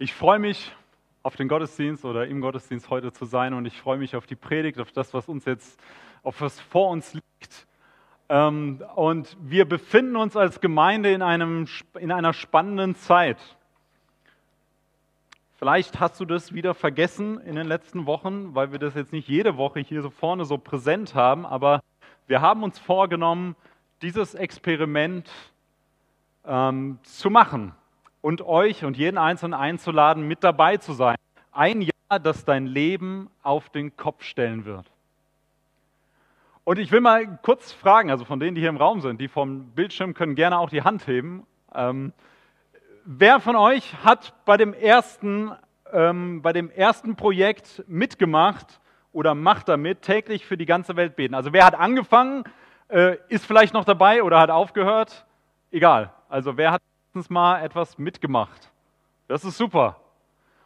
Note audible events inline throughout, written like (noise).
Ich freue mich auf den Gottesdienst oder im Gottesdienst heute zu sein und ich freue mich auf die Predigt, auf das, was uns jetzt, auf was vor uns liegt. Ähm, und wir befinden uns als Gemeinde in, einem, in einer spannenden Zeit. Vielleicht hast du das wieder vergessen in den letzten Wochen, weil wir das jetzt nicht jede Woche hier so vorne so präsent haben, aber wir haben uns vorgenommen, dieses Experiment ähm, zu machen und euch und jeden Einzelnen einzuladen, mit dabei zu sein. Ein Jahr, das dein Leben auf den Kopf stellen wird. Und ich will mal kurz fragen, also von denen, die hier im Raum sind, die vom Bildschirm können gerne auch die Hand heben. Ähm, wer von euch hat bei dem ersten, ähm, bei dem ersten Projekt mitgemacht oder macht damit täglich für die ganze Welt beten? Also wer hat angefangen, äh, ist vielleicht noch dabei oder hat aufgehört? Egal. Also wer hat letztens mal etwas mitgemacht? Das ist super.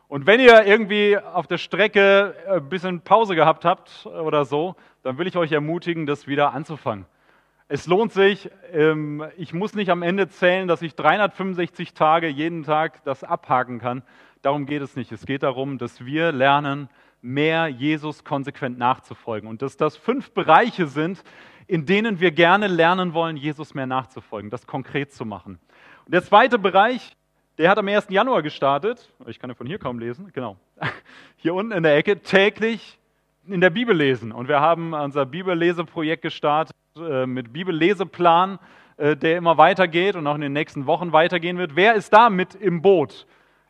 Und wenn ihr irgendwie auf der Strecke ein äh, bisschen Pause gehabt habt oder so, dann will ich euch ermutigen, das wieder anzufangen. Es lohnt sich. Ähm, ich muss nicht am Ende zählen, dass ich 365 Tage jeden Tag das abhaken kann. Darum geht es nicht. Es geht darum, dass wir lernen, mehr Jesus konsequent nachzufolgen. Und dass das fünf Bereiche sind, in denen wir gerne lernen wollen, Jesus mehr nachzufolgen, das konkret zu machen. Und der zweite Bereich, der hat am 1. Januar gestartet. Ich kann ja von hier kaum lesen. Genau. (laughs) Hier unten in der Ecke täglich in der Bibel lesen. Und wir haben unser Bibelleseprojekt gestartet äh, mit Bibelleseplan, äh, der immer weitergeht und auch in den nächsten Wochen weitergehen wird. Wer ist da mit im Boot?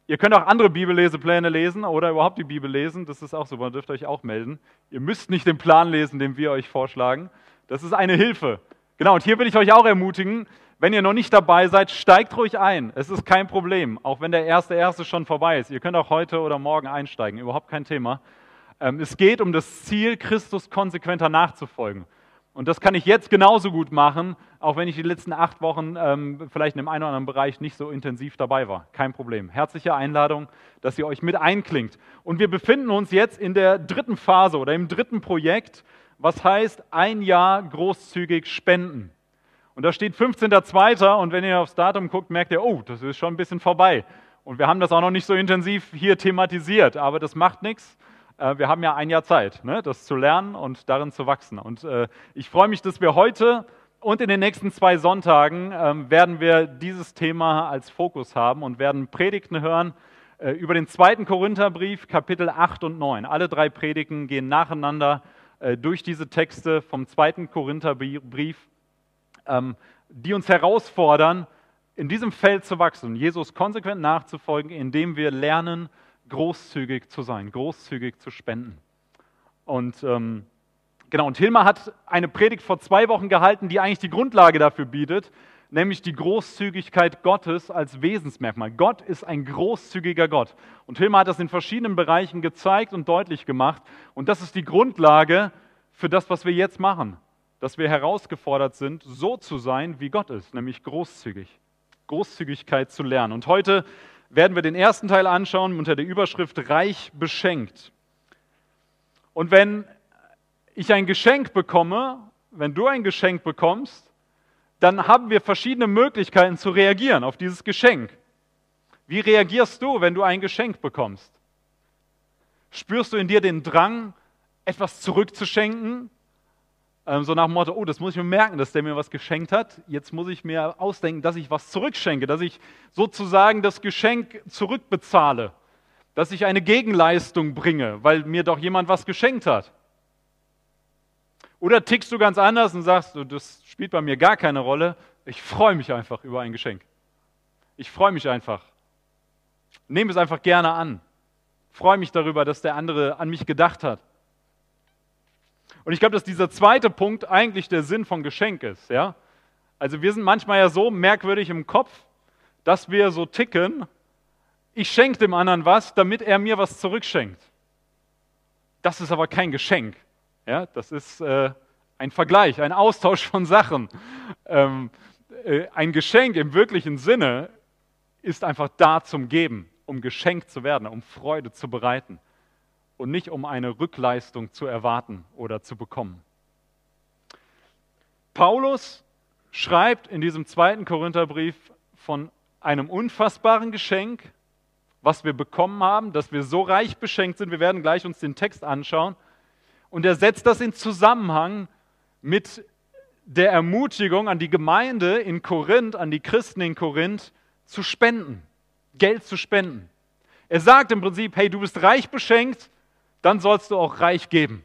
Ihr könnt auch andere Bibellesepläne lesen oder überhaupt die Bibel lesen. Das ist auch super, dürft euch auch melden. Ihr müsst nicht den Plan lesen, den wir euch vorschlagen. Das ist eine Hilfe. Genau, und hier will ich euch auch ermutigen, wenn ihr noch nicht dabei seid, steigt ruhig ein. Es ist kein Problem, auch wenn der erste erste schon vorbei ist. Ihr könnt auch heute oder morgen einsteigen, überhaupt kein Thema. Ähm, es geht um das Ziel, Christus konsequenter nachzufolgen. Und das kann ich jetzt genauso gut machen, auch wenn ich die letzten acht Wochen ähm, vielleicht in dem einen oder anderen Bereich nicht so intensiv dabei war. Kein Problem. Herzliche Einladung, dass ihr euch mit einklingt. Und wir befinden uns jetzt in der dritten Phase oder im dritten Projekt, was heißt ein Jahr großzügig spenden. Und da steht 15.02. und wenn ihr aufs Datum guckt, merkt ihr, oh, das ist schon ein bisschen vorbei. Und wir haben das auch noch nicht so intensiv hier thematisiert, aber das macht nichts. Äh, wir haben ja ein Jahr Zeit, ne, das zu lernen und darin zu wachsen. Und äh, ich freue mich, dass wir heute und in den nächsten zwei Sonntagen ähm, werden wir dieses Thema als Fokus haben und werden Predigten hören äh, über den zweiten Korintherbrief, Kapitel 8 und 9. Alle drei Predigten gehen nacheinander durch diese Texte vom zweiten Korintherbrief, die uns herausfordern, in diesem Feld zu wachsen, Jesus konsequent nachzufolgen, indem wir lernen, großzügig zu sein, großzügig zu spenden. Und ähm, genau, und Hilmar hat eine Predigt vor zwei Wochen gehalten, die eigentlich die Grundlage dafür bietet, nämlich die Großzügigkeit Gottes als Wesensmerkmal. Gott ist ein großzügiger Gott. Und Hilmar hat das in verschiedenen Bereichen gezeigt und deutlich gemacht. Und das ist die Grundlage für das, was wir jetzt machen. Dass wir herausgefordert sind, so zu sein, wie Gott ist, nämlich großzügig. Großzügigkeit zu lernen. Und heute werden wir den ersten Teil anschauen unter der Überschrift Reich beschenkt. Und wenn ich ein Geschenk bekomme, wenn du ein Geschenk bekommst, dann haben wir verschiedene Möglichkeiten zu reagieren auf dieses Geschenk. Wie reagierst du, wenn du ein Geschenk bekommst? Spürst du in dir den Drang, etwas zurückzuschenken, ähm, so nach dem Motto, oh, das muss ich mir merken, dass der mir was geschenkt hat. Jetzt muss ich mir ausdenken, dass ich was zurückschenke, dass ich sozusagen das Geschenk zurückbezahle, dass ich eine Gegenleistung bringe, weil mir doch jemand was geschenkt hat. Oder tickst du ganz anders und sagst, das spielt bei mir gar keine Rolle, ich freue mich einfach über ein Geschenk. Ich freue mich einfach. Nehme es einfach gerne an. Freue mich darüber, dass der andere an mich gedacht hat. Und ich glaube, dass dieser zweite Punkt eigentlich der Sinn von Geschenk ist. Ja? Also wir sind manchmal ja so merkwürdig im Kopf, dass wir so ticken, ich schenke dem anderen was, damit er mir was zurückschenkt. Das ist aber kein Geschenk. Ja? Das ist äh, ein Vergleich, ein Austausch von Sachen. Ähm, äh, ein Geschenk im wirklichen Sinne ist einfach da zum Geben, um geschenkt zu werden, um Freude zu bereiten und nicht um eine Rückleistung zu erwarten oder zu bekommen. Paulus schreibt in diesem zweiten Korintherbrief von einem unfassbaren Geschenk was wir bekommen haben, dass wir so reich beschenkt sind. Wir werden gleich uns den Text anschauen. Und er setzt das in Zusammenhang mit der Ermutigung an die Gemeinde in Korinth, an die Christen in Korinth, zu spenden, Geld zu spenden. Er sagt im Prinzip, hey, du bist reich beschenkt, dann sollst du auch reich geben.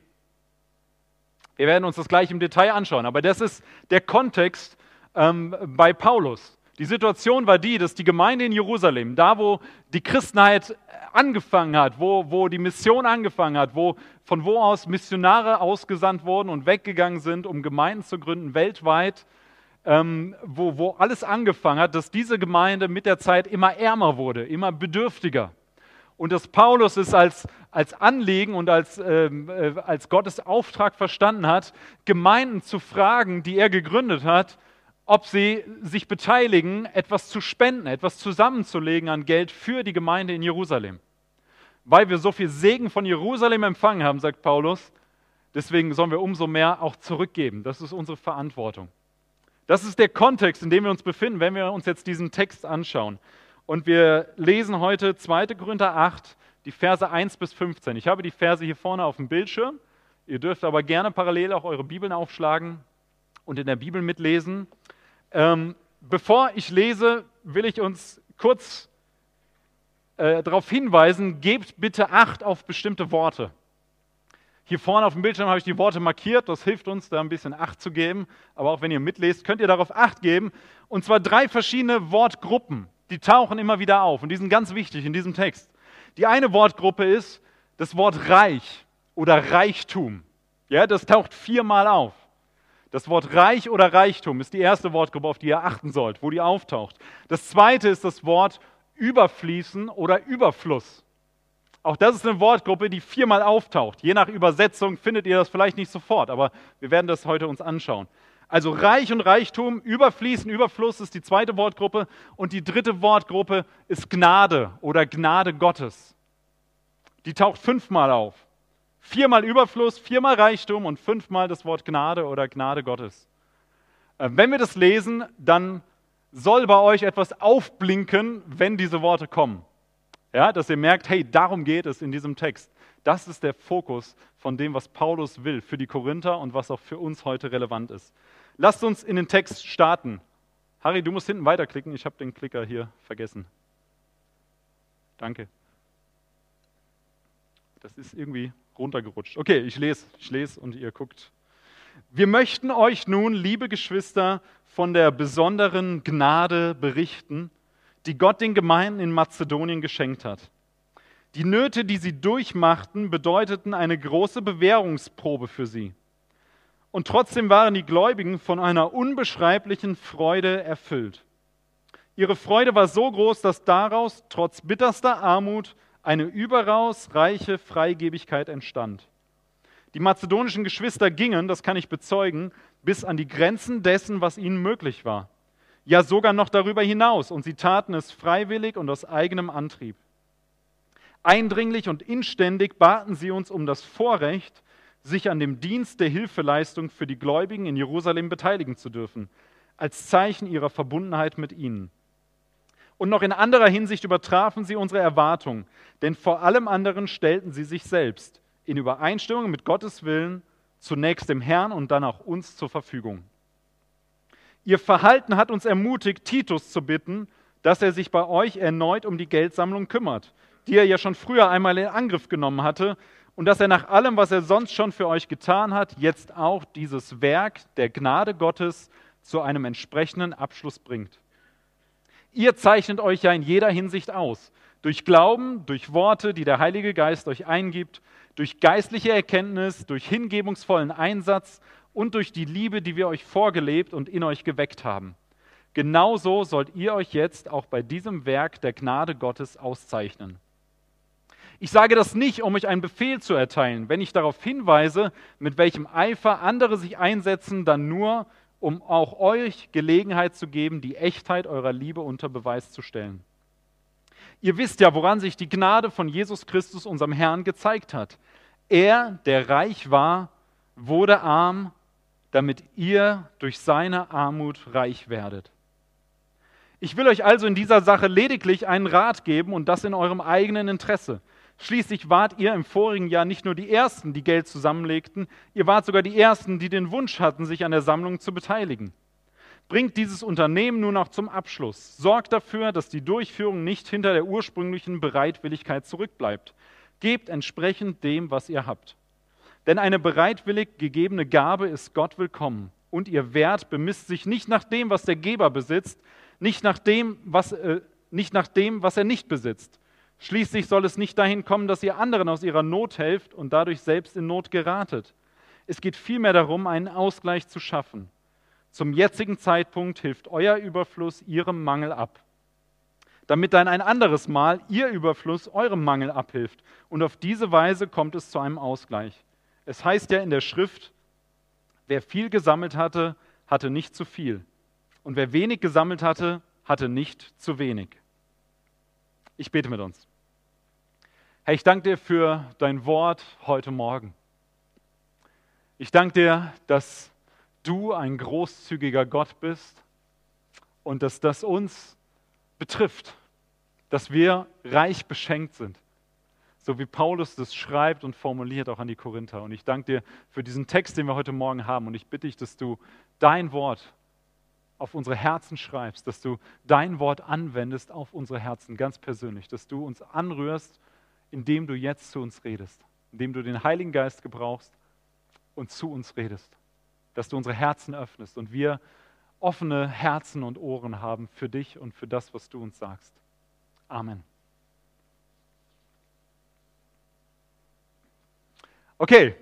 Wir werden uns das gleich im Detail anschauen, aber das ist der Kontext ähm, bei Paulus. Die Situation war die, dass die Gemeinde in Jerusalem, da wo die Christenheit angefangen hat, wo, wo die Mission angefangen hat, wo, von wo aus Missionare ausgesandt wurden und weggegangen sind, um Gemeinden zu gründen weltweit, ähm, wo, wo alles angefangen hat, dass diese Gemeinde mit der Zeit immer ärmer wurde, immer bedürftiger. Und dass Paulus es als, als Anliegen und als, ähm, äh, als Gottes Auftrag verstanden hat, Gemeinden zu fragen, die er gegründet hat, ob sie sich beteiligen, etwas zu spenden, etwas zusammenzulegen an Geld für die Gemeinde in Jerusalem. Weil wir so viel Segen von Jerusalem empfangen haben, sagt Paulus, deswegen sollen wir umso mehr auch zurückgeben. Das ist unsere Verantwortung. Das ist der Kontext, in dem wir uns befinden, wenn wir uns jetzt diesen Text anschauen. Und wir lesen heute 2. Korinther 8, die Verse 1 bis 15. Ich habe die Verse hier vorne auf dem Bildschirm. Ihr dürft aber gerne parallel auch eure Bibeln aufschlagen und in der Bibel mitlesen. Ähm, bevor ich lese, will ich uns kurz äh, darauf hinweisen, gebt bitte Acht auf bestimmte Worte. Hier vorne auf dem Bildschirm habe ich die Worte markiert, das hilft uns, da ein bisschen Acht zu geben. Aber auch wenn ihr mitlest, könnt ihr darauf Acht geben. Und zwar drei verschiedene Wortgruppen, die tauchen immer wieder auf und die sind ganz wichtig in diesem Text. Die eine Wortgruppe ist das Wort reich oder Reichtum. Ja, das taucht viermal auf. Das Wort reich oder Reichtum ist die erste Wortgruppe, auf die ihr achten sollt, wo die auftaucht. Das zweite ist das Wort überfließen oder Überfluss. Auch das ist eine Wortgruppe, die viermal auftaucht. Je nach Übersetzung findet ihr das vielleicht nicht sofort, aber wir werden das heute uns anschauen. Also Reich und Reichtum, Überfließen, Überfluss ist die zweite Wortgruppe und die dritte Wortgruppe ist Gnade oder Gnade Gottes. Die taucht fünfmal auf. Viermal Überfluss, viermal Reichtum und fünfmal das Wort Gnade oder Gnade Gottes. Äh, wenn wir das lesen, dann soll bei euch etwas aufblinken, wenn diese Worte kommen. Ja, dass ihr merkt, hey, darum geht es in diesem Text. Das ist der Fokus von dem, was Paulus will für die Korinther und was auch für uns heute relevant ist. Lasst uns in den Text starten. Harry, du musst hinten weiterklicken. Ich habe den Klicker hier vergessen. Danke. Das ist irgendwie runtergerutscht. Okay, ich lese, ich lese und ihr guckt. Wir möchten euch nun, liebe Geschwister, von der besonderen Gnade berichten, die Gott den Gemeinden in Mazedonien geschenkt hat. Die Nöte, die sie durchmachten, bedeuteten eine große Bewährungsprobe für sie. Und trotzdem waren die Gläubigen von einer unbeschreiblichen Freude erfüllt. Ihre Freude war so groß, dass daraus, trotz bitterster Armut, eine überaus reiche Freigebigkeit entstand. Die mazedonischen Geschwister gingen, das kann ich bezeugen, bis an die Grenzen dessen, was ihnen möglich war. Ja, sogar noch darüber hinaus. Und sie taten es freiwillig und aus eigenem Antrieb. Eindringlich und inständig baten sie uns um das Vorrecht, sich an dem Dienst der Hilfeleistung für die Gläubigen in Jerusalem beteiligen zu dürfen, als Zeichen ihrer Verbundenheit mit ihnen. Und noch in anderer Hinsicht übertrafen sie unsere Erwartungen, denn vor allem anderen stellten sie sich selbst in Übereinstimmung mit Gottes Willen zunächst dem Herrn und dann auch uns zur Verfügung. Ihr Verhalten hat uns ermutigt, Titus zu bitten, dass er sich bei euch erneut um die Geldsammlung kümmert, die er ja schon früher einmal in Angriff genommen hatte, und dass er nach allem, was er sonst schon für euch getan hat, jetzt auch dieses Werk der Gnade Gottes zu einem entsprechenden Abschluss bringt. Ihr zeichnet euch ja in jeder Hinsicht aus. Durch Glauben, durch Worte, die der Heilige Geist euch eingibt, durch geistliche Erkenntnis, durch hingebungsvollen Einsatz und durch die Liebe, die wir euch vorgelebt und in euch geweckt haben. Genauso sollt ihr euch jetzt auch bei diesem Werk der Gnade Gottes auszeichnen. Ich sage das nicht, um euch einen Befehl zu erteilen. Wenn ich darauf hinweise, mit welchem Eifer andere sich einsetzen, dann nur, um auch euch Gelegenheit zu geben, die Echtheit eurer Liebe unter Beweis zu stellen. Ihr wisst ja, woran sich die Gnade von Jesus Christus, unserem Herrn, gezeigt hat. Er, der reich war, wurde arm, damit ihr durch seine Armut reich werdet. Ich will euch also in dieser Sache lediglich einen Rat geben und das in eurem eigenen Interesse. Schließlich wart ihr im vorigen Jahr nicht nur die Ersten, die Geld zusammenlegten, ihr wart sogar die Ersten, die den Wunsch hatten, sich an der Sammlung zu beteiligen. Bringt dieses Unternehmen nun auch zum Abschluss. Sorgt dafür, dass die Durchführung nicht hinter der ursprünglichen Bereitwilligkeit zurückbleibt. Gebt entsprechend dem, was ihr habt. Denn eine bereitwillig gegebene Gabe ist Gott willkommen. Und ihr Wert bemisst sich nicht nach dem, was der Geber besitzt, nicht nach dem, was, äh, nicht nach dem, was er nicht besitzt. Schließlich soll es nicht dahin kommen, dass ihr anderen aus ihrer Not helft und dadurch selbst in Not geratet. Es geht vielmehr darum, einen Ausgleich zu schaffen. Zum jetzigen Zeitpunkt hilft euer Überfluss ihrem Mangel ab, damit dann ein anderes Mal ihr Überfluss eurem Mangel abhilft. Und auf diese Weise kommt es zu einem Ausgleich. Es heißt ja in der Schrift, wer viel gesammelt hatte, hatte nicht zu viel. Und wer wenig gesammelt hatte, hatte nicht zu wenig. Ich bete mit uns. Herr, ich danke dir für dein Wort heute Morgen. Ich danke dir, dass du ein großzügiger Gott bist und dass das uns betrifft, dass wir reich beschenkt sind. So wie Paulus das schreibt und formuliert auch an die Korinther. Und ich danke dir für diesen Text, den wir heute Morgen haben. Und ich bitte dich, dass du dein Wort auf unsere Herzen schreibst, dass du dein Wort anwendest auf unsere Herzen, ganz persönlich, dass du uns anrührst, indem du jetzt zu uns redest, indem du den Heiligen Geist gebrauchst und zu uns redest, dass du unsere Herzen öffnest und wir offene Herzen und Ohren haben für dich und für das, was du uns sagst. Amen. Okay,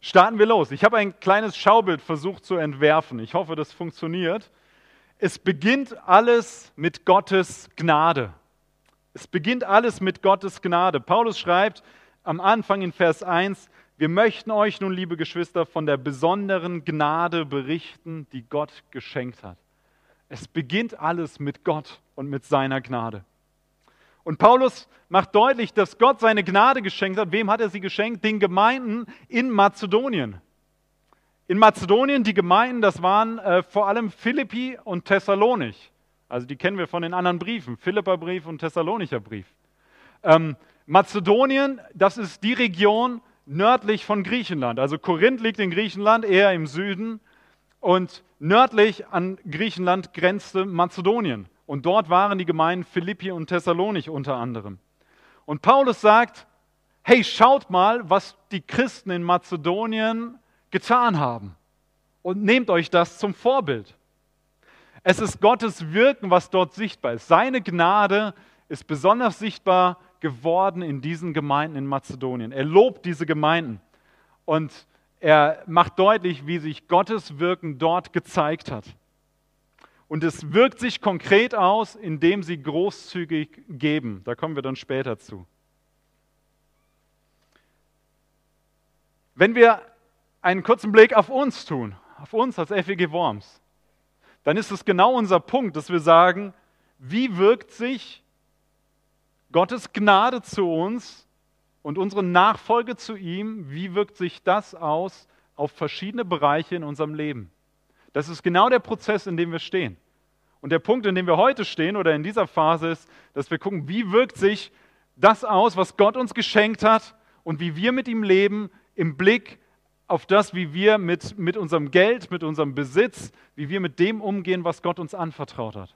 starten wir los. Ich habe ein kleines Schaubild versucht zu entwerfen. Ich hoffe, das funktioniert. Es beginnt alles mit Gottes Gnade. Es beginnt alles mit Gottes Gnade. Paulus schreibt am Anfang in Vers 1, wir möchten euch nun, liebe Geschwister, von der besonderen Gnade berichten, die Gott geschenkt hat. Es beginnt alles mit Gott und mit seiner Gnade. Und Paulus macht deutlich, dass Gott seine Gnade geschenkt hat. Wem hat er sie geschenkt? Den Gemeinden in Mazedonien. In Mazedonien, die Gemeinden, das waren äh, vor allem Philippi und Thessalonich. Also die kennen wir von den anderen Briefen, Philipperbrief und Thessalonicher Brief. Ähm, Mazedonien, das ist die Region nördlich von Griechenland. Also Korinth liegt in Griechenland, eher im Süden. Und nördlich an Griechenland grenzte Mazedonien. Und dort waren die Gemeinden Philippi und Thessalonich unter anderem. Und Paulus sagt, hey, schaut mal, was die Christen in Mazedonien getan haben. Und nehmt euch das zum Vorbild. Es ist Gottes Wirken, was dort sichtbar ist. Seine Gnade ist besonders sichtbar geworden in diesen Gemeinden in Mazedonien. Er lobt diese Gemeinden und er macht deutlich, wie sich Gottes Wirken dort gezeigt hat. Und es wirkt sich konkret aus, indem sie großzügig geben. Da kommen wir dann später zu. Wenn wir einen kurzen Blick auf uns tun, auf uns als FEG Worms, dann ist es genau unser Punkt, dass wir sagen, wie wirkt sich Gottes Gnade zu uns und unsere Nachfolge zu ihm, wie wirkt sich das aus auf verschiedene Bereiche in unserem Leben? Das ist genau der Prozess, in dem wir stehen. Und der Punkt, in dem wir heute stehen oder in dieser Phase ist, dass wir gucken, wie wirkt sich das aus, was Gott uns geschenkt hat und wie wir mit ihm leben im Blick auf das, wie wir mit, mit unserem Geld, mit unserem Besitz, wie wir mit dem umgehen, was Gott uns anvertraut hat.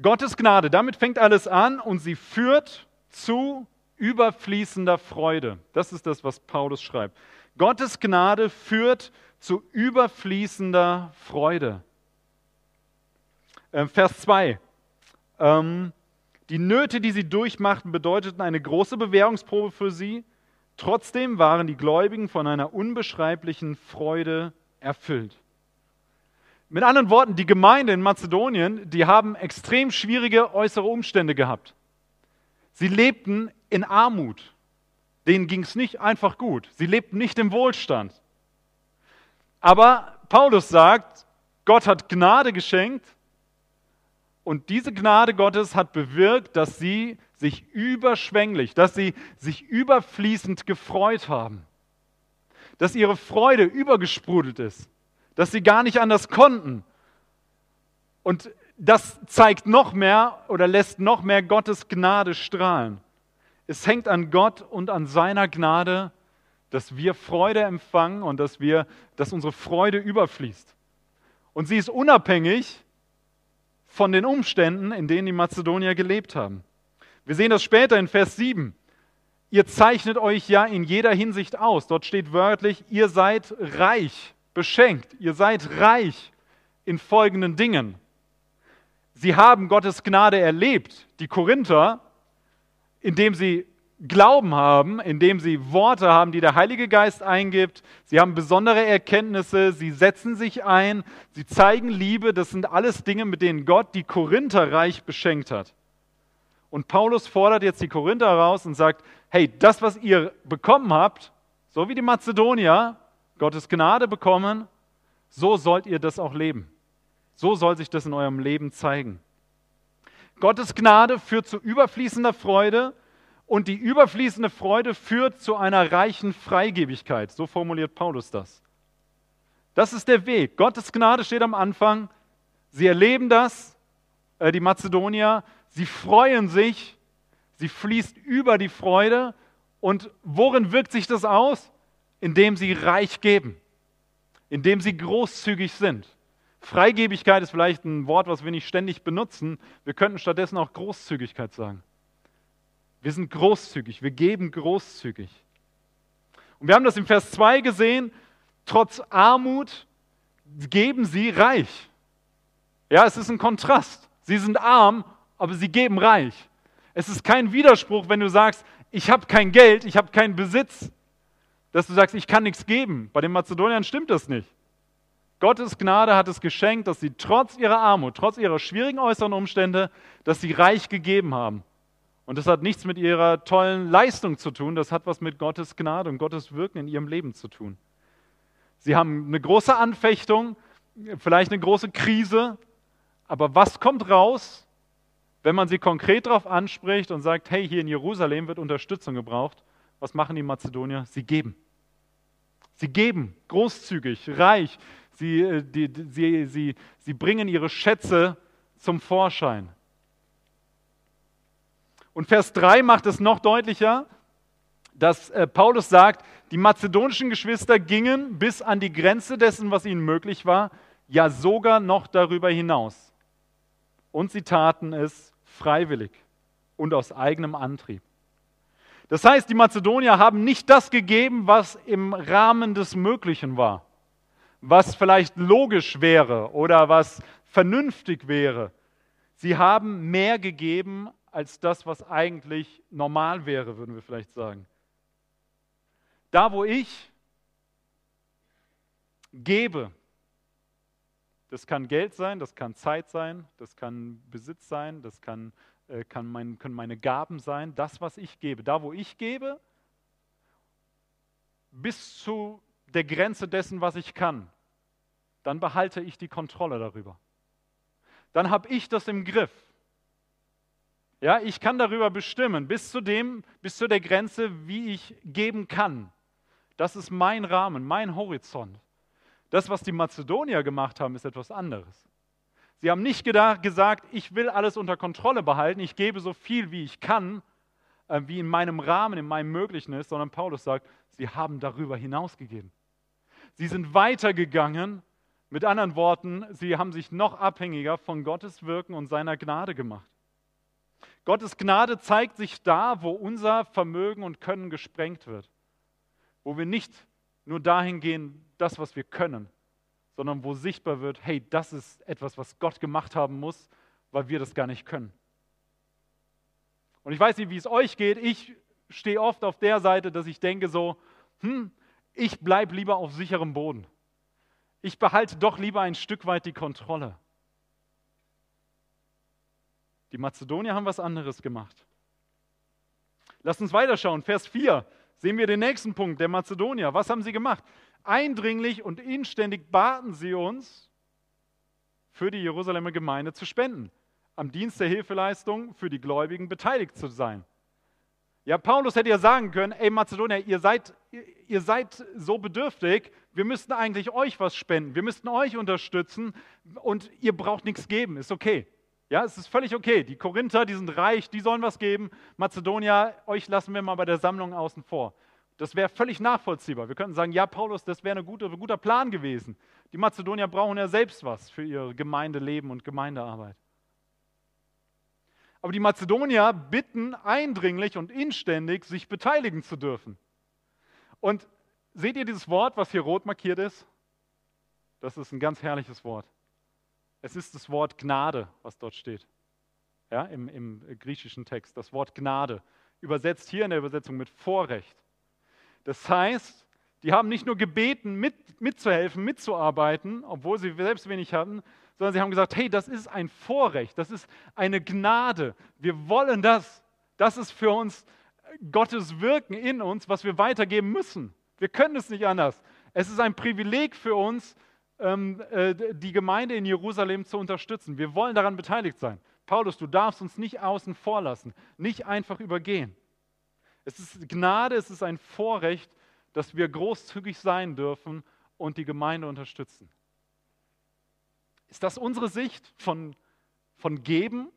Gottes Gnade, damit fängt alles an und sie führt zu überfließender Freude. Das ist das, was Paulus schreibt. Gottes Gnade führt zu überfließender Freude. Ähm, Vers 2. Ähm, die Nöte, die sie durchmachten, bedeuteten eine große Bewährungsprobe für sie. Trotzdem waren die Gläubigen von einer unbeschreiblichen Freude erfüllt. Mit anderen Worten, die Gemeinde in Mazedonien, die haben extrem schwierige äußere Umstände gehabt. Sie lebten in Armut. Denen ging es nicht einfach gut. Sie lebten nicht im Wohlstand. Aber Paulus sagt, Gott hat Gnade geschenkt und diese Gnade Gottes hat bewirkt, dass sie sich überschwänglich, dass sie sich überfließend gefreut haben. Dass ihre Freude übergesprudelt ist. dass sie gar nicht anders konnten. Und das zeigt noch mehr oder lässt noch mehr Gottes Gnade strahlen. Es hängt an Gott und an seiner Gnade, dass wir Freude empfangen und dass, wir, dass unsere Freude überfließt. Und sie ist unabhängig von den Umständen, in denen die Mazedonier gelebt haben. Wir sehen das später in Vers 7. Ihr zeichnet euch ja in jeder Hinsicht aus. Dort steht wörtlich, ihr seid reich, beschenkt. Ihr seid reich in folgenden Dingen. Sie haben Gottes Gnade erlebt, die Korinther, indem sie Glauben haben, indem sie Worte haben, die der Heilige Geist eingibt. Sie haben besondere Erkenntnisse, sie setzen sich ein, sie zeigen Liebe. Das sind alles Dinge, mit denen Gott die Korinther reich beschenkt hat. Und Paulus fordert jetzt die Korinther raus und sagt, hey, das, was ihr bekommen habt, so wie die Mazedonier Gottes Gnade bekommen, so sollt ihr das auch leben. So soll sich das in eurem Leben zeigen. Gottes Gnade führt zu überfließender Freude und die überfließende Freude führt zu einer reichen Freigebigkeit. So formuliert Paulus das. Das ist der Weg. Gottes Gnade steht am Anfang. Sie erleben das, äh, die Mazedonier. Sie freuen sich. Sie fließt über die Freude. Und worin wirkt sich das aus? Indem sie reich geben. Indem sie großzügig sind. Freigebigkeit ist vielleicht ein Wort, was wir nicht ständig benutzen. Wir könnten stattdessen auch Großzügigkeit sagen. Wir sind großzügig, wir geben großzügig. Und wir haben das im Vers 2 gesehen, trotz Armut geben sie reich. Ja, es ist ein Kontrast. Sie sind arm, aber sie geben reich. Es ist kein Widerspruch, wenn du sagst, ich habe kein Geld, ich habe keinen Besitz, dass du sagst, ich kann nichts geben. Bei den Mazedoniern stimmt das nicht. Gottes Gnade hat es geschenkt, dass sie trotz ihrer Armut, trotz ihrer schwierigen äußeren Umstände, dass sie reich gegeben haben. Und das hat nichts mit ihrer tollen Leistung zu tun, das hat was mit Gottes Gnade und Gottes Wirken in ihrem Leben zu tun. Sie haben eine große Anfechtung, vielleicht eine große Krise, aber was kommt raus, wenn man sie konkret darauf anspricht und sagt, hey, hier in Jerusalem wird Unterstützung gebraucht? Was machen die Mazedonier? Sie geben. Sie geben großzügig, reich. Sie, äh, die, sie, sie, sie bringen ihre Schätze zum Vorschein. Und Vers 3 macht es noch deutlicher, dass äh, Paulus sagt, die mazedonischen Geschwister gingen bis an die Grenze dessen, was ihnen möglich war, ja sogar noch darüber hinaus. Und sie taten es freiwillig und aus eigenem Antrieb. Das heißt, die Mazedonier haben nicht das gegeben, was im Rahmen des Möglichen war, was vielleicht logisch wäre oder was vernünftig wäre. Sie haben mehr gegeben, als das, was eigentlich normal wäre, würden wir vielleicht sagen. Da, wo ich gebe, das kann Geld sein, das kann Zeit sein, das kann Besitz sein, das kann, äh, kann mein, können meine Gaben sein, das, was ich gebe. Da, wo ich gebe, bis zu der Grenze dessen, was ich kann, dann behalte ich die Kontrolle darüber. Dann habe ich das im Griff. Ja, ich kann darüber bestimmen, bis zu dem, bis zu der Grenze, wie ich geben kann. Das ist mein Rahmen, mein Horizont. Das, was die Mazedonier gemacht haben, ist etwas anderes. Sie haben nicht gedacht, gesagt, ich will alles unter Kontrolle behalten, ich gebe so viel, wie ich kann, äh, wie in meinem Rahmen, in meinem Möglichen ist, sondern Paulus sagt, sie haben darüber hinausgegeben. Sie sind weitergegangen, mit anderen Worten, sie haben sich noch abhängiger von Gottes Wirken und seiner Gnade gemacht. Gottes Gnade zeigt sich da, wo unser Vermögen und Können gesprengt wird. Wo wir nicht nur dahin gehen, das, was wir können, sondern wo sichtbar wird, hey, das ist etwas, was Gott gemacht haben muss, weil wir das gar nicht können. Und ich weiß nicht, wie es euch geht. Ich stehe oft auf der Seite, dass ich denke so, hm, ich bleibe lieber auf sicherem Boden. Ich behalte doch lieber ein Stück weit die Kontrolle. Die Mazedonier haben was anderes gemacht. Lasst uns weiterschauen. Vers 4 sehen wir den nächsten Punkt der Mazedonier. Was haben sie gemacht? Eindringlich und inständig baten sie uns, für die Jerusalemer Gemeinde zu spenden, am Dienst der Hilfeleistung für die Gläubigen beteiligt zu sein. Ja, Paulus hätte ja sagen können, ey Mazedonier, ihr seid ihr seid so bedürftig, wir müssten eigentlich euch was spenden, wir müssten euch unterstützen und ihr braucht nichts geben, ist okay. Ja, es ist völlig okay. Die Korinther, die sind reich, die sollen was geben. Mazedonier, euch lassen wir mal bei der Sammlung außen vor. Das wäre völlig nachvollziehbar. Wir könnten sagen, ja, Paulus, das wäre ein guter, guter Plan gewesen. Die Mazedonier brauchen ja selbst was für ihr Gemeindeleben und Gemeindearbeit. Aber die Mazedonier bitten eindringlich und inständig, sich beteiligen zu dürfen. Und seht ihr dieses Wort, was hier rot markiert ist? Das ist ein ganz herrliches Wort. Es ist das Wort Gnade, was dort steht. Ja, im, im griechischen Text. Das Wort Gnade. Übersetzt hier in der Übersetzung mit Vorrecht. Das heißt, die haben nicht nur gebeten, mit, mitzuhelfen, mitzuarbeiten, obwohl sie selbst wenig hatten, sondern sie haben gesagt, hey, das ist ein Vorrecht, das ist eine Gnade. Wir wollen das. Das ist für uns Gottes Wirken in uns, was wir weitergeben müssen. Wir können es nicht anders. Es ist ein Privileg für uns, die Gemeinde in Jerusalem zu unterstützen. Wir wollen daran beteiligt sein. Paulus, du darfst uns nicht außen vor lassen, nicht einfach übergehen. Es ist Gnade, es ist ein Vorrecht, dass wir großzügig sein dürfen und die Gemeinde unterstützen. Ist das unsere Sicht von, von Geben,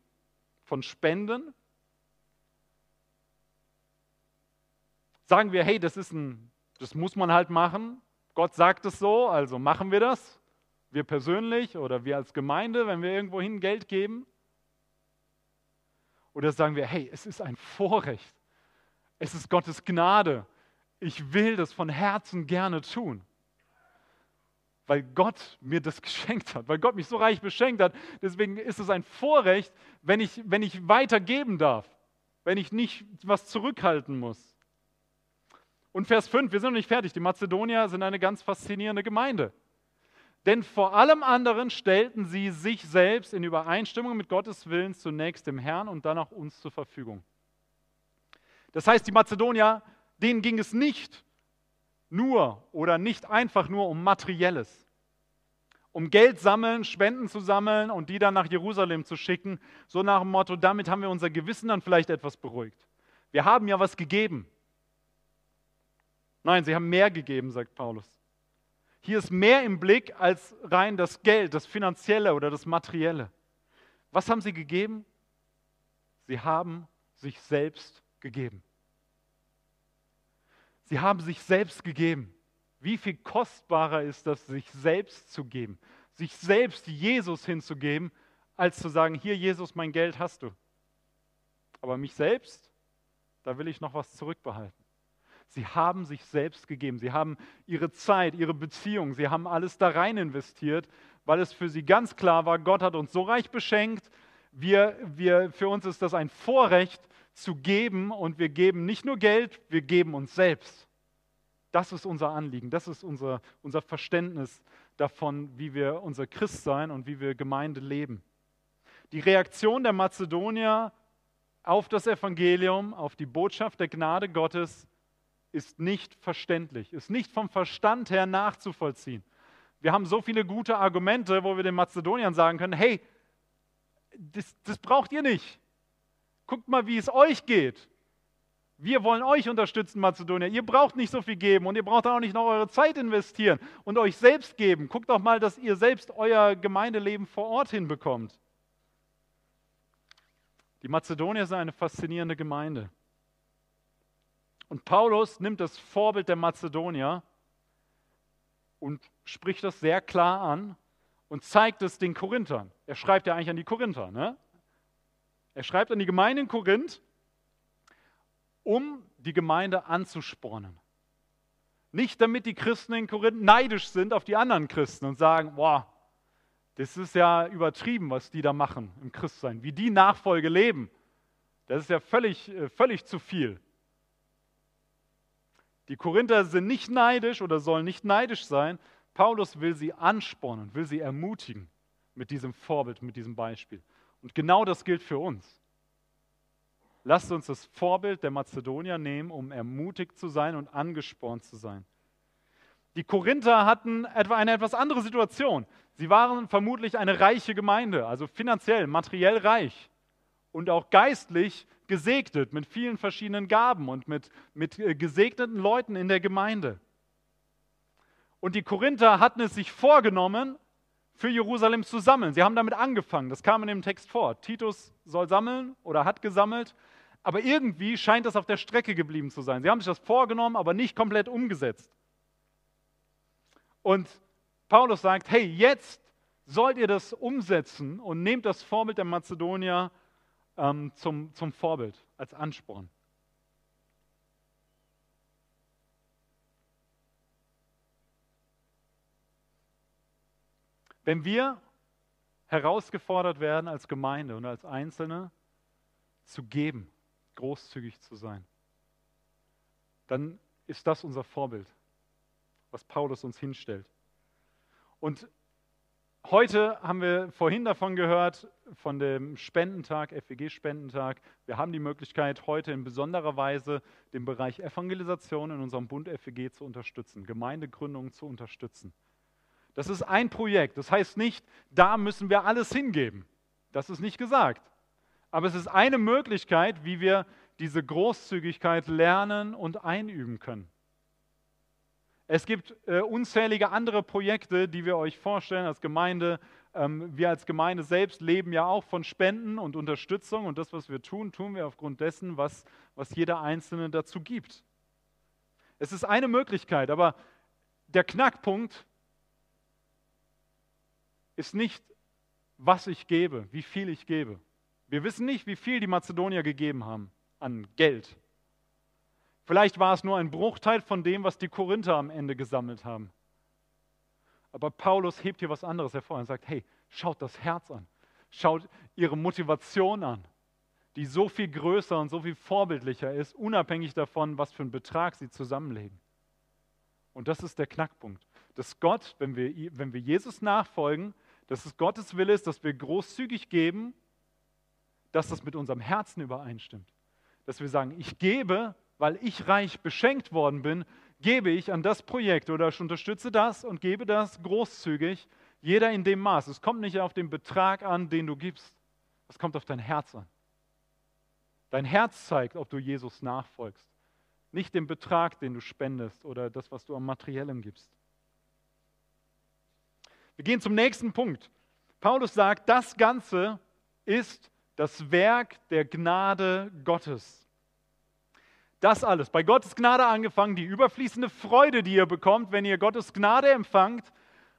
von Spenden? Sagen wir, hey, das ist ein, das muss man halt machen. Gott sagt es so, also machen wir das. Wir persönlich oder wir als Gemeinde, wenn wir irgendwohin Geld geben. Oder sagen wir, hey, es ist ein Vorrecht. Es ist Gottes Gnade. Ich will das von Herzen gerne tun weil Gott mir das (laughs) geschenkt hat, weil Gott mich so reich beschenkt hat. Deswegen ist es ein Vorrecht, wenn ich, wenn ich weitergeben darf, wenn ich nicht was zurückhalten muss. Und Vers 5, wir sind noch nicht fertig. Die Mazedonier sind eine ganz faszinierende Gemeinde. Denn vor allem anderen stellten sie sich selbst in Übereinstimmung mit Gottes Willen zunächst dem Herrn und dann auch uns zur Verfügung. Das heißt, die Mazedonier, denen ging es nicht nur oder nicht einfach nur um materielles, um Geld sammeln, Spenden zu sammeln und die dann nach Jerusalem zu schicken, so nach dem Motto, damit haben wir unser Gewissen dann vielleicht etwas beruhigt. Wir haben ja was gegeben. Nein, sie haben mehr gegeben, sagt Paulus. Hier ist mehr im Blick als rein das Geld, das Finanzielle oder das Materielle. Was haben sie gegeben? Sie haben sich selbst gegeben. Sie haben sich selbst gegeben. Wie viel kostbarer ist das, sich selbst zu geben, sich selbst Jesus hinzugeben, als zu sagen, hier Jesus, mein Geld hast du. Aber mich selbst, da will ich noch was zurückbehalten. Sie haben sich selbst gegeben. Sie haben ihre Zeit, ihre Beziehung, sie haben alles da rein investiert, weil es für sie ganz klar war, Gott hat uns so reich beschenkt. Wir, wir, für uns ist das ein Vorrecht, zu geben und wir geben nicht nur Geld, wir geben uns selbst. Das ist unser Anliegen, das ist unser, unser Verständnis davon, wie wir unser Christsein und wie wir Gemeinde leben. Die Reaktion der Mazedonier auf das Evangelium, auf die Botschaft der Gnade Gottes ist nicht verständlich, ist nicht vom Verstand her nachzuvollziehen. Wir haben so viele gute Argumente, wo wir den Mazedoniern sagen können, hey, das, das braucht ihr nicht. Guckt mal, wie es euch geht. Wir wollen euch unterstützen, Mazedonier. Ihr braucht nicht so viel geben und ihr braucht auch nicht noch eure Zeit investieren und euch selbst geben. Guckt doch mal, dass ihr selbst euer Gemeindeleben vor Ort hinbekommt. Die Mazedonier sind eine faszinierende Gemeinde. Und Paulus nimmt das Vorbild der Mazedonier und spricht das sehr klar an und zeigt es den Korinthern. Er schreibt ja eigentlich an die Korinther. Ne? Er schreibt an die Gemeinde in Korinth, um die Gemeinde anzuspornen. Nicht damit die Christen in Korinth neidisch sind auf die anderen Christen und sagen, boah, das ist ja übertrieben, was die da machen im Christsein, wie die Nachfolge leben. Das ist ja völlig, äh, völlig zu viel. Die Korinther sind nicht neidisch oder sollen nicht neidisch sein. Paulus will sie anspornen, will sie ermutigen mit diesem Vorbild, mit diesem Beispiel. Und genau das gilt für uns. Lasst uns das Vorbild der Mazedonier nehmen, um ermutigt zu sein und angespornt zu sein. Die Korinther hatten etwa eine etwas andere Situation. Sie waren vermutlich eine reiche Gemeinde, also finanziell, materiell reich und auch geistlich gesegnet mit vielen verschiedenen Gaben und mit, mit äh, gesegneten Leuten in der Gemeinde. Und die Korinther hatten es sich vorgenommen, für Jerusalem zu sammeln. Sie haben damit angefangen, das kam in dem Text vor. Titus soll sammeln oder hat gesammelt, aber irgendwie scheint das auf der Strecke geblieben zu sein. Sie haben sich das vorgenommen, aber nicht komplett umgesetzt. Und Paulus sagt, hey, jetzt sollt ihr das umsetzen und nehmt das Vorbild der Mazedonier ähm, zum, zum Vorbild, als Ansporn. Wenn wir herausgefordert werden als Gemeinde und als Einzelne zu geben, großzügig zu sein, dann ist das unser Vorbild, was Paulus uns hinstellt. Und heute haben wir vorhin davon gehört, von dem Spendentag, FEG-Spendentag. Wir haben die Möglichkeit, heute in besonderer Weise den Bereich Evangelisation in unserem Bund FEG zu unterstützen, Gemeindegründungen zu unterstützen. Das ist ein Projekt. Das heißt nicht, da müssen wir alles hingeben. Das ist nicht gesagt. Aber es ist eine Möglichkeit, wie wir diese Großzügigkeit lernen und einüben können. Es gibt äh, unzählige andere Projekte, die wir euch vorstellen als Gemeinde. Ähm, wir als Gemeinde selbst leben ja auch von Spenden und Unterstützung und das, was wir tun, tun wir aufgrund dessen, was, was jeder Einzelne dazu gibt. Es ist eine Möglichkeit, aber der Knackpunkt ist nicht, was ich gebe, wie viel ich gebe. Wir wissen nicht, wie viel die Mazedonier gegeben haben an Geld. Vielleicht war es nur ein Bruchteil von dem, was die Korinther am Ende gesammelt haben. Aber Paulus hebt hier was anderes hervor und sagt, hey, schaut das Herz an. Schaut ihre Motivation an, die so viel größer und so viel vorbildlicher ist, unabhängig davon, was für einen Betrag sie zusammenlegen. Und das ist der Knackpunkt. Dass Gott, wenn wir, wenn wir Jesus nachfolgen, dass es Gottes Wille ist, dass wir großzügig geben, dass das mit unserem Herzen übereinstimmt. Dass wir sagen, ich gebe, weil ich reich beschenkt worden bin, gebe ich an das Projekt oder ich unterstütze das und gebe das großzügig, jeder in dem Maß. Es kommt nicht auf den Betrag an, den du gibst. Es kommt auf dein Herz an. Dein Herz zeigt, ob du Jesus nachfolgst. Nicht den Betrag, den du spendest oder das, was du am Materiellem gibst. Wir gehen zum nächsten Punkt. Paulus sagt, das Ganze ist das Werk der Gnade Gottes. Das alles, bei Gottes Gnade angefangen, die überfließende Freude, die ihr bekommt, wenn ihr Gottes Gnade empfangt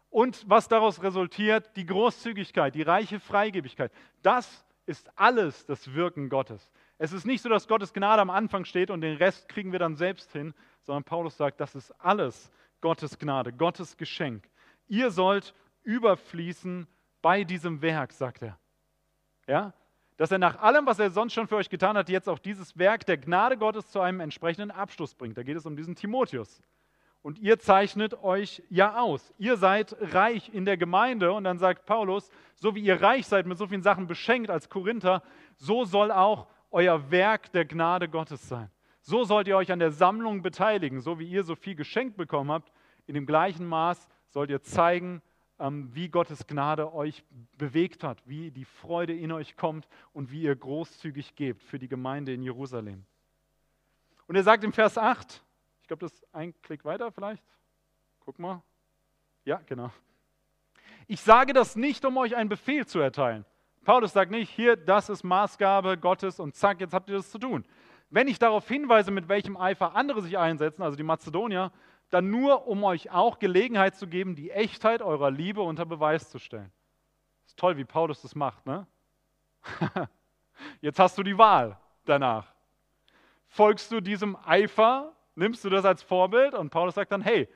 und was daraus resultiert, die Großzügigkeit, die reiche Freigebigkeit. Das ist alles das Wirken Gottes. Es ist nicht so, dass Gottes Gnade am Anfang steht und den Rest kriegen wir dann selbst hin, sondern Paulus sagt, das ist alles Gottes Gnade, Gottes Geschenk. Ihr sollt überfließen bei diesem Werk, sagt er. Ja? Dass er nach allem, was er sonst schon für euch getan hat, jetzt auch dieses Werk der Gnade Gottes zu einem entsprechenden Abschluss bringt. Da geht es um diesen Timotheus. Und ihr zeichnet euch ja aus. Ihr seid reich in der Gemeinde. Und dann sagt Paulus, so wie ihr reich seid, mit so vielen Sachen beschenkt als Korinther, so soll auch euer Werk der Gnade Gottes sein. So sollt ihr euch an der Sammlung beteiligen. So wie ihr so viel geschenkt bekommen habt, in dem gleichen Maß sollt ihr zeigen, wie Gottes Gnade euch bewegt hat, wie die Freude in euch kommt und wie ihr großzügig gebt für die Gemeinde in Jerusalem. Und er sagt im Vers 8, ich glaube, das ist ein Klick weiter vielleicht. Guck mal. Ja, genau. Ich sage das nicht, um euch einen Befehl zu erteilen. Paulus sagt nicht, hier, das ist Maßgabe Gottes und zack, jetzt habt ihr das zu tun. Wenn ich darauf hinweise, mit welchem Eifer andere sich einsetzen, also die Mazedonier, dann nur, um euch auch Gelegenheit zu geben, die Echtheit eurer Liebe unter Beweis zu stellen. Ist toll, wie Paulus das macht, ne? (laughs) Jetzt hast du die Wahl danach. Folgst du diesem Eifer, nimmst du das als Vorbild und Paulus sagt dann, hey,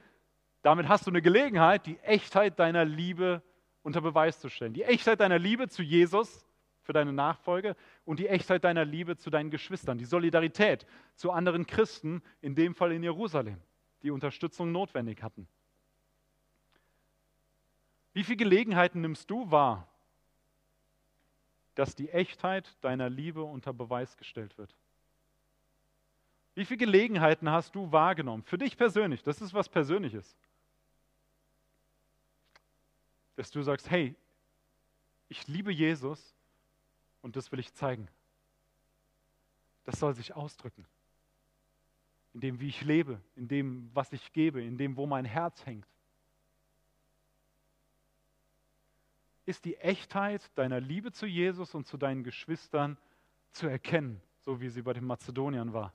damit hast du eine Gelegenheit, die Echtheit deiner Liebe unter Beweis zu stellen. Die Echtheit deiner Liebe zu Jesus für deine Nachfolge und die Echtheit deiner Liebe zu deinen Geschwistern, die Solidarität zu anderen Christen, in dem Fall in Jerusalem die Unterstützung notwendig hatten. Wie viele Gelegenheiten nimmst du wahr, dass die Echtheit deiner Liebe unter Beweis gestellt wird? Wie viele Gelegenheiten hast du wahrgenommen? Für dich persönlich, das ist was Persönliches. Dass du sagst, hey, ich liebe Jesus und das will ich zeigen. das soll sich ausdrücken. In dem, wie ich lebe, in dem, was ich gebe, in dem, wo mein Herz hängt. Ist die Echtheit deiner Liebe zu Jesus und zu deinen Geschwistern zu erkennen, so wie sie bei den Mazedoniern war?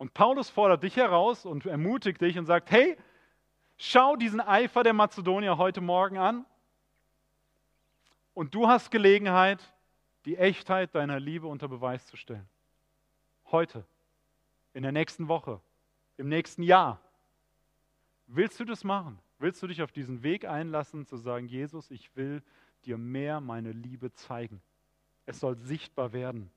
Und Paulus fordert dich heraus und ermutigt dich und sagt, hey, schau diesen Eifer der Mazedonier heute Morgen an und du hast Gelegenheit, die Echtheit deiner Liebe unter Beweis zu stellen. Heute, in der nächsten Woche, im nächsten Jahr. Willst du das machen? Willst du dich auf diesen Weg einlassen, zu sagen, Jesus, ich will dir mehr meine Liebe zeigen? Es soll sichtbar werden.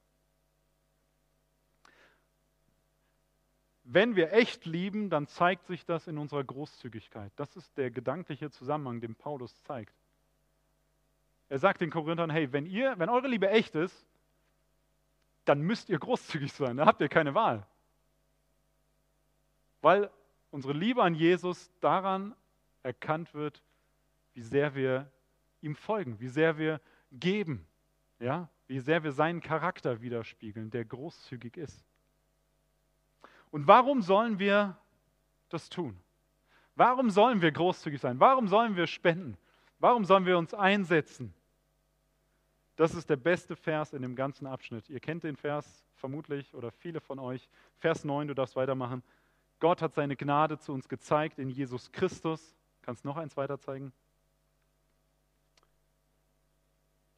Wenn wir echt lieben, dann zeigt sich das in unserer Großzügigkeit. Das ist der gedankliche Zusammenhang, den Paulus zeigt. Er sagt den Korinthern, hey, wenn, ihr, wenn eure Liebe echt ist, dann müsst ihr großzügig sein, da habt ihr keine Wahl. Weil unsere Liebe an Jesus daran erkannt wird, wie sehr wir ihm folgen, wie sehr wir geben, ja? wie sehr wir seinen Charakter widerspiegeln, der großzügig ist. Und warum sollen wir das tun? Warum sollen wir großzügig sein? Warum sollen wir spenden? Warum sollen wir uns einsetzen? Das ist der beste Vers in dem ganzen Abschnitt. Ihr kennt den Vers vermutlich oder viele von euch. Vers 9, du darfst weitermachen. Gott hat seine Gnade zu uns gezeigt in Jesus Christus. Kannst noch eins weiter zeigen?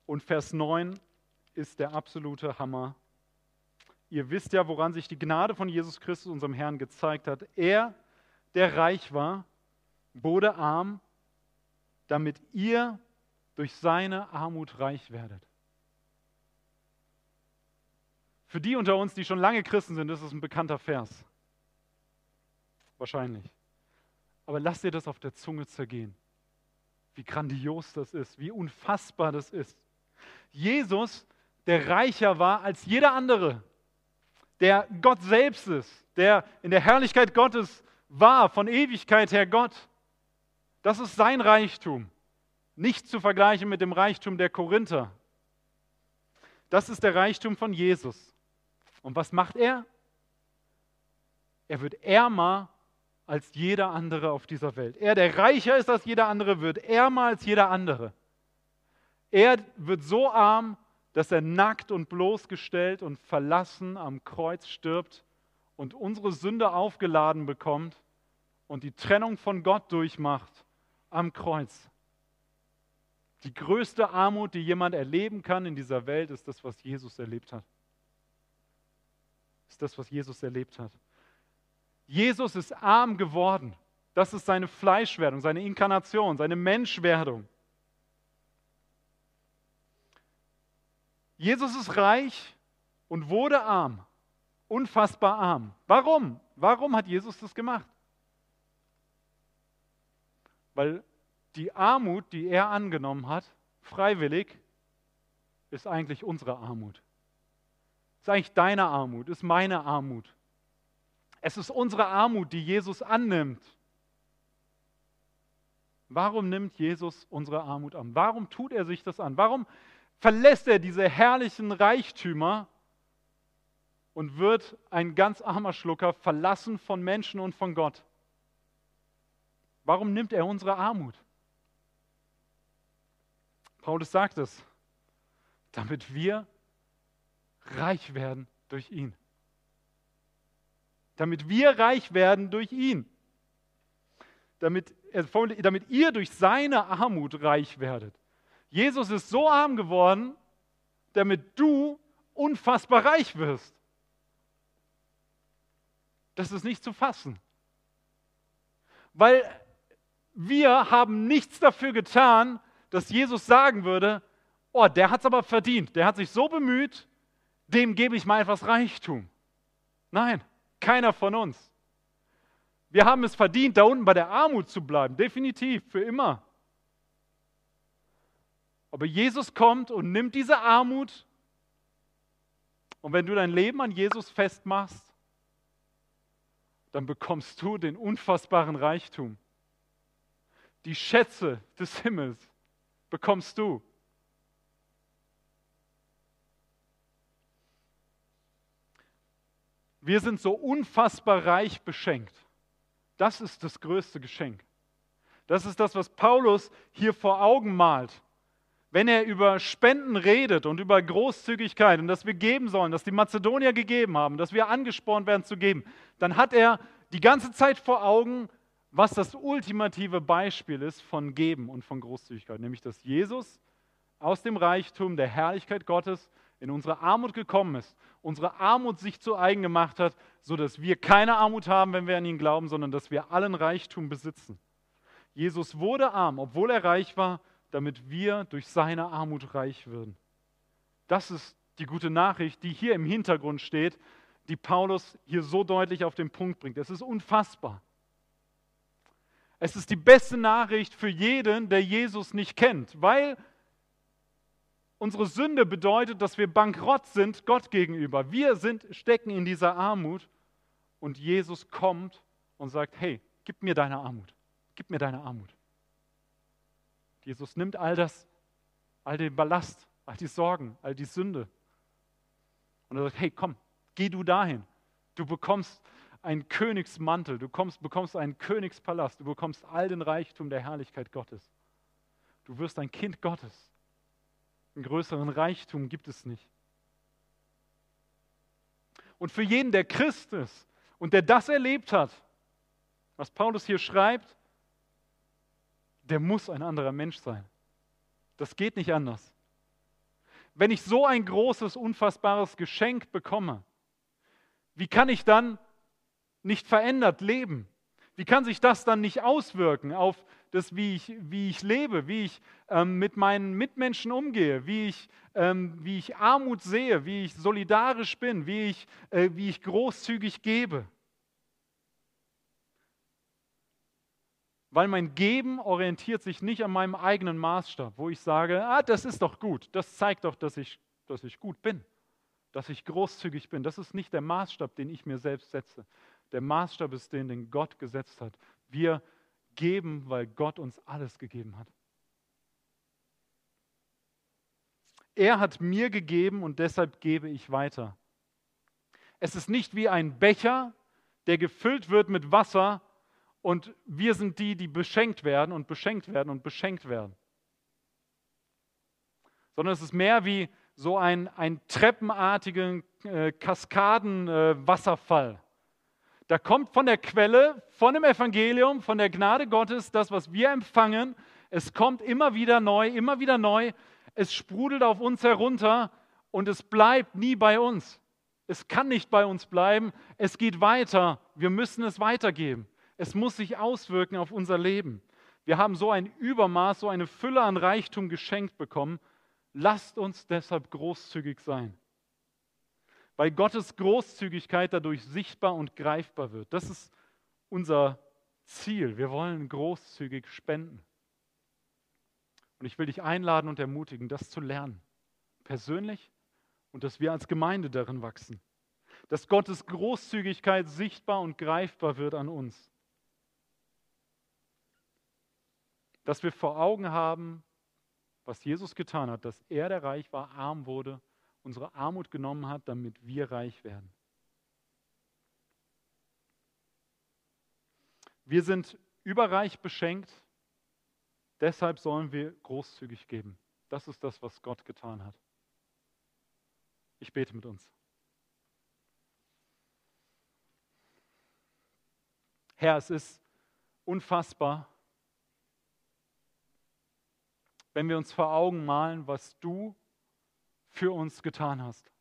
Und Vers 9 ist der absolute Hammer. Ihr wisst ja, woran sich die Gnade von Jesus Christus, unserem Herrn, gezeigt hat. Er, der reich war, wurde arm, damit ihr durch seine Armut reich werdet. Für die unter uns, die schon lange Christen sind, ist es ein bekannter Vers. Wahrscheinlich. Aber lasst dir das auf der Zunge zergehen. Wie grandios das ist, wie unfassbar das ist. Jesus, der reicher war als jeder andere, der Gott selbst ist, der in der Herrlichkeit Gottes war, von Ewigkeit her Gott. Das ist sein Reichtum. Nicht zu vergleichen mit dem Reichtum der Korinther. Das ist der Reichtum von Jesus. Und was macht er? Er wird ärmer als jeder andere auf dieser Welt. Er, der reicher ist als jeder andere, wird ärmer als jeder andere. Er wird so arm, dass er nackt und bloßgestellt und verlassen am Kreuz stirbt und unsere Sünde aufgeladen bekommt und die Trennung von Gott durchmacht am Kreuz. Die größte Armut, die jemand erleben kann in dieser Welt, ist das, was Jesus erlebt hat. Ist das, was Jesus erlebt hat. Jesus ist arm geworden. Das ist seine Fleischwerdung, seine Inkarnation, seine Menschwerdung. Jesus ist reich und wurde arm, unfassbar arm. Warum? Warum hat Jesus das gemacht? Weil die Armut, die er angenommen hat, freiwillig, ist eigentlich unsere Armut. Ist eigentlich deine Armut, ist meine Armut. Es ist unsere Armut, die Jesus annimmt. Warum nimmt Jesus unsere Armut an? Warum tut er sich das an? Warum verlässt er diese herrlichen Reichtümer und wird ein ganz armer Schlucker, verlassen von Menschen und von Gott. Warum nimmt er unsere Armut? Paulus sagt es, damit wir reich werden durch ihn. Damit wir reich werden durch ihn. Damit, damit ihr durch seine Armut reich werdet. Jesus ist so arm geworden, damit du unfassbar reich wirst. Das ist nicht zu fassen. Weil wir haben nichts dafür getan, dass Jesus sagen würde, oh, der hat es aber verdient, der hat sich so bemüht, dem gebe ich mal etwas Reichtum. Nein, keiner von uns. Wir haben es verdient, da unten bei der Armut zu bleiben, definitiv, für immer. Aber Jesus kommt und nimmt diese Armut und wenn du dein Leben an Jesus festmachst, dann bekommst du den unfassbaren Reichtum. Die Schätze des Himmels bekommst du. Wir sind so unfassbar reich beschenkt. Das ist das größte Geschenk. Das ist das, was Paulus hier vor Augen malt. Wenn er über Spenden redet und über Großzügigkeit und dass wir geben sollen, dass die Mazedonier gegeben haben, dass wir angespornt werden zu geben, dann hat er die ganze Zeit vor Augen, was das ultimative Beispiel ist von Geben und von Großzügigkeit, nämlich dass Jesus aus dem Reichtum der Herrlichkeit Gottes in unsere Armut gekommen ist, unsere Armut sich zu eigen gemacht hat, sodass wir keine Armut haben, wenn wir an ihn glauben, sondern dass wir allen Reichtum besitzen. Jesus wurde arm, obwohl er reich war, damit wir durch seine Armut reich würden. Das ist die gute Nachricht, die hier im Hintergrund steht, die Paulus hier so deutlich auf den Punkt bringt. Es ist unfassbar. Es ist die beste Nachricht für jeden, der Jesus nicht kennt, weil unsere Sünde bedeutet, dass wir bankrott sind Gott gegenüber. Wir sind, stecken in dieser Armut und Jesus kommt und sagt, hey, gib mir deine Armut. Gib mir deine Armut. Jesus nimmt all das, all den Ballast, all die Sorgen, all die Sünde. Und er sagt, hey, komm, geh du dahin. Du bekommst einen Königsmantel, du kommst, bekommst einen Königspalast, du bekommst all den Reichtum der Herrlichkeit Gottes. Du wirst ein Kind Gottes. Einen größeren Reichtum gibt es nicht. Und für jeden, der Christ ist und der das erlebt hat, was Paulus hier schreibt, der muss ein anderer Mensch sein. Das geht nicht anders. Wenn ich so ein großes, unfassbares Geschenk bekomme, wie kann ich dann nicht verändert leben? Wie kann sich das dann nicht auswirken auf das, wie ich, wie ich lebe, wie ich ähm, mit meinen Mitmenschen umgehe, wie ich, ähm, wie ich Armut sehe, wie ich solidarisch bin, wie ich, äh, wie ich großzügig gebe? weil mein Geben orientiert sich nicht an meinem eigenen Maßstab, wo ich sage, ah, das ist doch gut, das zeigt doch, dass ich, dass ich gut bin, dass ich großzügig bin. Das ist nicht der Maßstab, den ich mir selbst setze. Der Maßstab ist den, den Gott gesetzt hat. Wir geben, weil Gott uns alles gegeben hat. Er hat mir gegeben und deshalb gebe ich weiter. Es ist nicht wie ein Becher, der gefüllt wird mit Wasser und wir sind die, die beschenkt werden und beschenkt werden und beschenkt werden. Sondern es ist mehr wie so ein, ein treppenartigen äh, Kaskadenwasserfall. Äh, da kommt von der Quelle, von dem Evangelium, von der Gnade Gottes, das, was wir empfangen. Es kommt immer wieder neu, immer wieder neu. Es sprudelt auf uns herunter und es bleibt nie bei uns. Es kann nicht bei uns bleiben. Es geht weiter. Wir müssen es weitergeben. Es muss sich auswirken auf unser Leben. Wir haben so ein Übermaß, so eine Fülle an Reichtum geschenkt bekommen. Lasst uns deshalb großzügig sein. Weil Gottes Großzügigkeit dadurch sichtbar und greifbar wird. Das ist unser Ziel. Wir wollen großzügig spenden. Und ich will dich einladen und ermutigen, das zu lernen. Persönlich und dass wir als Gemeinde darin wachsen. Dass Gottes Großzügigkeit sichtbar und greifbar wird an uns. dass wir vor Augen haben, was Jesus getan hat, dass er, der reich war, arm wurde, unsere Armut genommen hat, damit wir reich werden. Wir sind überreich beschenkt, deshalb sollen wir großzügig geben. Das ist das, was Gott getan hat. Ich bete mit uns. Herr, es ist unfassbar, wenn wir uns vor Augen malen, was du für uns getan hast.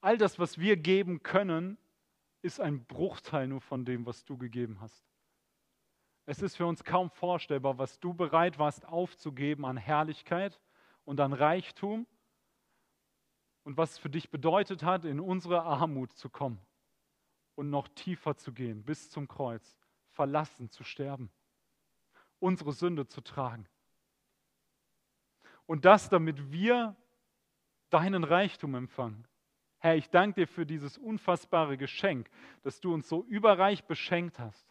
All das, was wir geben können, ist ein Bruchteil nur von dem, was du gegeben hast. Es ist für uns kaum vorstellbar, was du bereit warst aufzugeben an Herrlichkeit und an Reichtum und was es für dich bedeutet hat, in unsere Armut zu kommen und noch tiefer zu gehen, bis zum Kreuz, verlassen zu sterben unsere Sünde zu tragen. Und das, damit wir deinen Reichtum empfangen. Herr, ich danke dir für dieses unfassbare Geschenk, dass du uns so überreich beschenkt hast.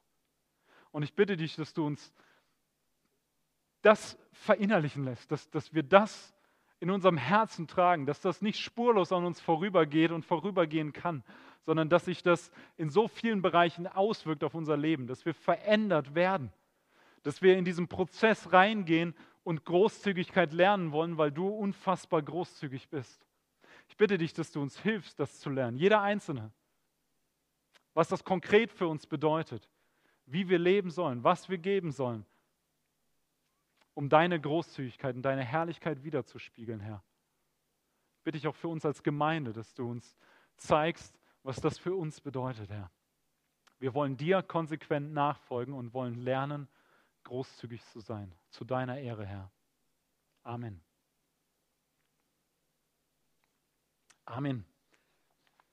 Und ich bitte dich, dass du uns das verinnerlichen lässt, dass, dass wir das in unserem Herzen tragen, dass das nicht spurlos an uns vorübergeht und vorübergehen kann, sondern dass sich das in so vielen Bereichen auswirkt auf unser Leben, dass wir verändert werden, dass wir in diesen Prozess reingehen und Großzügigkeit lernen wollen, weil du unfassbar großzügig bist. Ich bitte dich, dass du uns hilfst, das zu lernen, jeder Einzelne, was das konkret für uns bedeutet, wie wir leben sollen, was wir geben sollen um deine Großzügigkeit und deine Herrlichkeit wiederzuspiegeln, Herr. Bitte ich auch für uns als Gemeinde, dass du uns zeigst, was das für uns bedeutet, Herr. Wir wollen dir konsequent nachfolgen und wollen lernen, großzügig zu sein. Zu deiner Ehre, Herr. Amen. Amen.